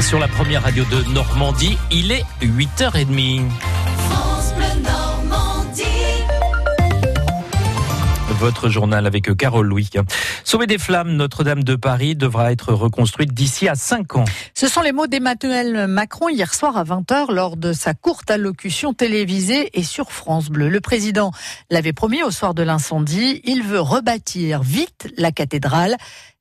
Sur la première radio de Normandie, il est 8h30. Votre journal avec Carole Louis. Sauver des flammes, Notre-Dame de Paris devra être reconstruite d'ici à 5 ans. Ce sont les mots d'Emmanuel Macron hier soir à 20h lors de sa courte allocution télévisée et sur France Bleu. Le président l'avait promis au soir de l'incendie. Il veut rebâtir vite la cathédrale.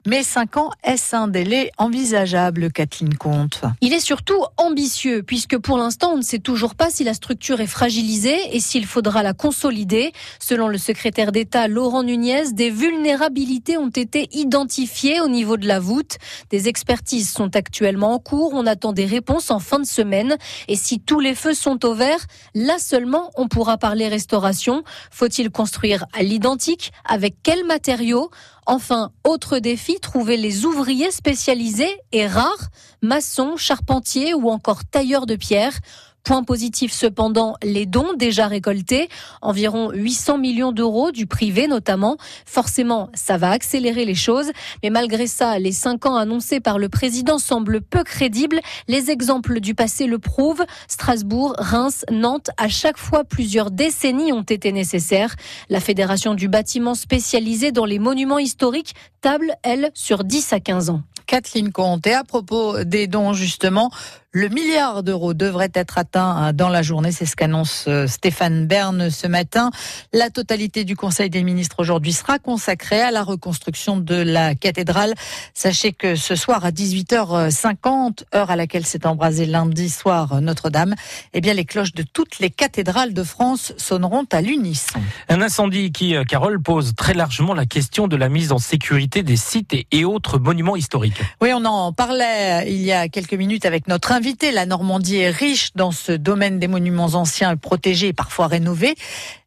Mais 5 ans, est-ce un délai envisageable, Kathleen Comte? Il est surtout ambitieux, puisque pour l'instant, on ne sait toujours pas si la structure est fragilisée et s'il faudra la consolider. Selon le secrétaire d'État Laurent Nunez, des vulnérabilités ont été identifiées au niveau de la voûte. Des expertises sont actuellement en cours. On attend des réponses en fin de semaine. Et si tous les feux sont au vert, là seulement, on pourra parler restauration. Faut-il construire à l'identique? Avec quels matériaux? Enfin, autre défi, trouver les ouvriers spécialisés et rares, maçons, charpentiers ou encore tailleurs de pierre. Point positif cependant, les dons déjà récoltés, environ 800 millions d'euros du privé notamment. Forcément, ça va accélérer les choses, mais malgré ça, les cinq ans annoncés par le président semblent peu crédibles. Les exemples du passé le prouvent. Strasbourg, Reims, Nantes, à chaque fois plusieurs décennies ont été nécessaires. La Fédération du bâtiment spécialisé dans les monuments historiques table, elle, sur 10 à 15 ans. Kathleen Comte. À propos des dons, justement, le milliard d'euros devrait être atteint dans la journée. C'est ce qu'annonce euh, Stéphane Bern ce matin. La totalité du Conseil des ministres aujourd'hui sera consacrée à la reconstruction de la cathédrale. Sachez que ce soir à 18h50, heure à laquelle s'est embrasé lundi soir Notre-Dame, eh bien les cloches de toutes les cathédrales de France sonneront à l'unisson. Un incendie qui, euh, Carole, pose très largement la question de la mise en sécurité des sites et autres monuments historiques. Oui, on en parlait il y a quelques minutes avec notre invité. La Normandie est riche dans ce domaine des monuments anciens protégés et parfois rénovés.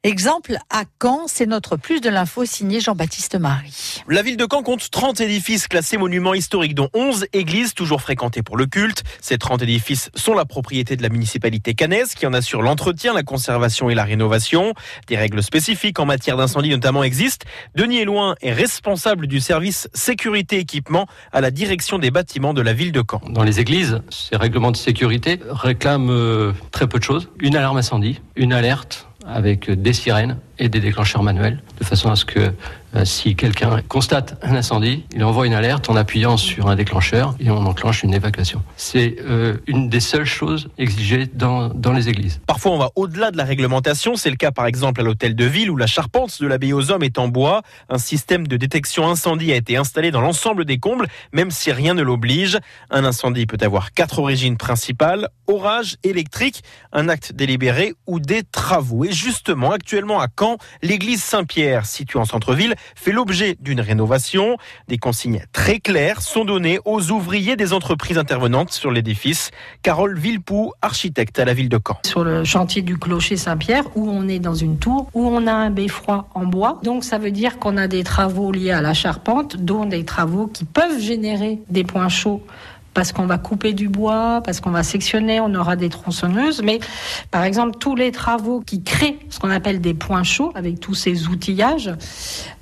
Exemple à Caen, c'est notre plus de l'info signé Jean-Baptiste Marie. La ville de Caen compte 30 édifices classés monuments historiques, dont 11 églises toujours fréquentées pour le culte. Ces 30 édifices sont la propriété de la municipalité cannaise qui en assure l'entretien, la conservation et la rénovation. Des règles spécifiques en matière d'incendie notamment existent. Denis Eloin est responsable du service sécurité équipement à la direction des bâtiments de la ville de Caen. Dans les églises, ces de sécurité réclament euh, très peu de choses. Une alarme incendie, une alerte avec des sirènes et des déclencheurs manuels, de façon à ce que euh, si quelqu'un constate un incendie, il envoie une alerte en appuyant sur un déclencheur et on enclenche une évacuation. C'est euh, une des seules choses exigées dans, dans les églises. Parfois, on va au-delà de la réglementation. C'est le cas, par exemple, à l'hôtel de ville où la charpente de l'abbaye aux hommes est en bois. Un système de détection incendie a été installé dans l'ensemble des combles, même si rien ne l'oblige. Un incendie peut avoir quatre origines principales orage électrique, un acte délibéré ou des travaux. Et justement, actuellement à Caen, l'église Saint-Pierre, située en centre-ville, fait l'objet d'une rénovation. Des consignes très claires sont données aux ouvriers des entreprises intervenantes sur l'édifice. Carole Villepoux, architecte à la ville de Caen. Sur le chantier du clocher Saint-Pierre, où on est dans une tour, où on a un beffroi en bois. Donc ça veut dire qu'on a des travaux liés à la charpente, dont des travaux qui peuvent générer des points chauds parce qu'on va couper du bois, parce qu'on va sectionner, on aura des tronçonneuses. Mais par exemple, tous les travaux qui créent ce qu'on appelle des points chauds, avec tous ces outillages,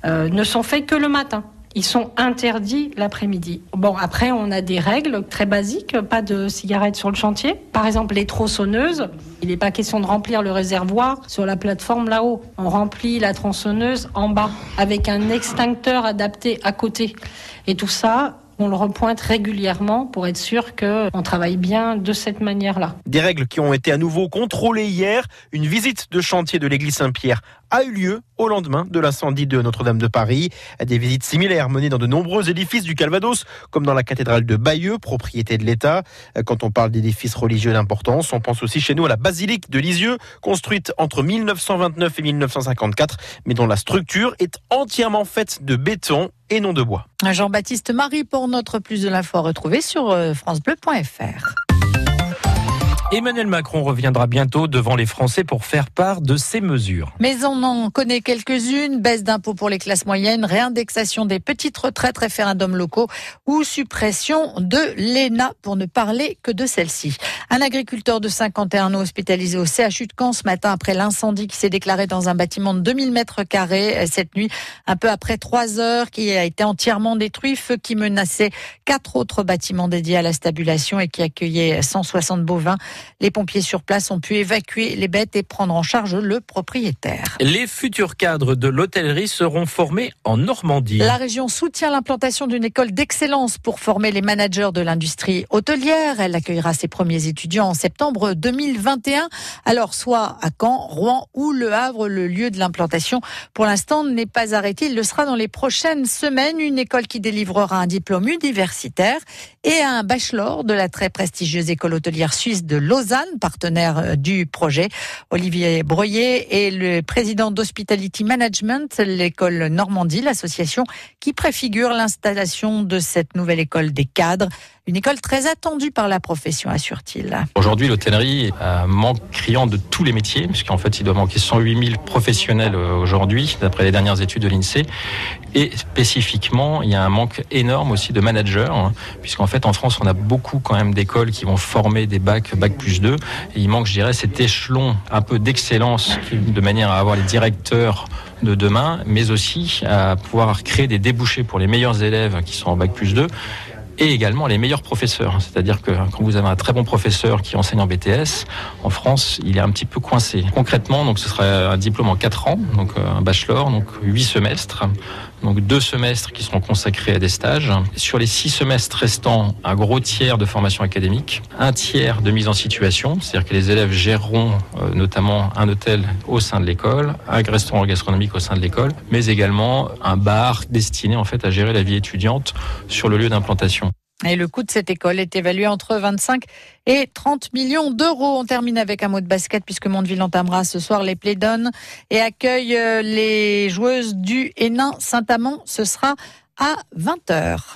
euh, ne sont faits que le matin. Ils sont interdits l'après-midi. Bon, après, on a des règles très basiques, pas de cigarettes sur le chantier. Par exemple, les tronçonneuses, il n'est pas question de remplir le réservoir sur la plateforme là-haut. On remplit la tronçonneuse en bas, avec un extincteur adapté à côté. Et tout ça, on le repointe régulièrement pour être sûr qu'on travaille bien de cette manière-là. Des règles qui ont été à nouveau contrôlées hier. Une visite de chantier de l'église Saint-Pierre a eu lieu au lendemain de l'incendie de Notre-Dame de Paris. Des visites similaires menées dans de nombreux édifices du Calvados, comme dans la cathédrale de Bayeux, propriété de l'État. Quand on parle d'édifices religieux d'importance, on pense aussi chez nous à la basilique de Lisieux, construite entre 1929 et 1954, mais dont la structure est entièrement faite de béton et non de bois. Jean-Baptiste Marie pour notre plus de l'info à retrouver sur euh, francebleu.fr. Emmanuel Macron reviendra bientôt devant les Français pour faire part de ses mesures. Mais on en connaît quelques-unes. Baisse d'impôts pour les classes moyennes, réindexation des petites retraites, référendums locaux ou suppression de l'ENA pour ne parler que de celle-ci. Un agriculteur de 51 ans hospitalisé au CHU de Caen ce matin après l'incendie qui s'est déclaré dans un bâtiment de 2000 mètres carrés cette nuit, un peu après 3 heures, qui a été entièrement détruit, feu qui menaçait quatre autres bâtiments dédiés à la stabulation et qui accueillait 160 bovins. Les pompiers sur place ont pu évacuer les bêtes et prendre en charge le propriétaire. Les futurs cadres de l'hôtellerie seront formés en Normandie. La région soutient l'implantation d'une école d'excellence pour former les managers de l'industrie hôtelière. Elle accueillera ses premiers étudiants en septembre 2021. Alors, soit à Caen, Rouen ou Le Havre, le lieu de l'implantation pour l'instant n'est pas arrêté. Il le sera dans les prochaines semaines. Une école qui délivrera un diplôme universitaire et un bachelor de la très prestigieuse école hôtelière suisse de Lausanne, partenaire euh, du projet. Olivier Breuillet est le président d'Hospitality Management, l'école Normandie, l'association qui préfigure l'installation de cette nouvelle école des cadres. Une école très attendue par la profession, assure-t-il. Aujourd'hui, l'hôtellerie manque criant de tous les métiers, puisqu'en fait, il doit manquer 108 000 professionnels euh, aujourd'hui, d'après les dernières études de l'INSEE. Et spécifiquement, il y a un manque énorme aussi de managers, hein, puisqu'en fait, en France, on a beaucoup quand même d'écoles qui vont former des bacs, bac plus 2. Et il manque, je dirais, cet échelon un peu d'excellence, de manière à avoir les directeurs de demain, mais aussi à pouvoir créer des débouchés pour les meilleurs élèves qui sont en bac plus 2 et également les meilleurs professeurs. C'est-à-dire que quand vous avez un très bon professeur qui enseigne en BTS, en France, il est un petit peu coincé. Concrètement, donc ce serait un diplôme en 4 ans, donc euh, un bachelor, donc 8 semestres. Donc deux semestres qui seront consacrés à des stages. Sur les six semestres restants, un gros tiers de formation académique, un tiers de mise en situation, c'est-à-dire que les élèves géreront euh, notamment un hôtel au sein de l'école, un restaurant gastronomique au sein de l'école, mais également un bar destiné en fait à gérer la vie étudiante sur le lieu d'implantation. Et le coût de cette école est évalué entre 25 et 30 millions d'euros. On termine avec un mot de basket puisque Mondeville entamera ce soir les Plédones et accueille euh, les joueuses du Hénin Saint-Amand. Ce sera à 20h.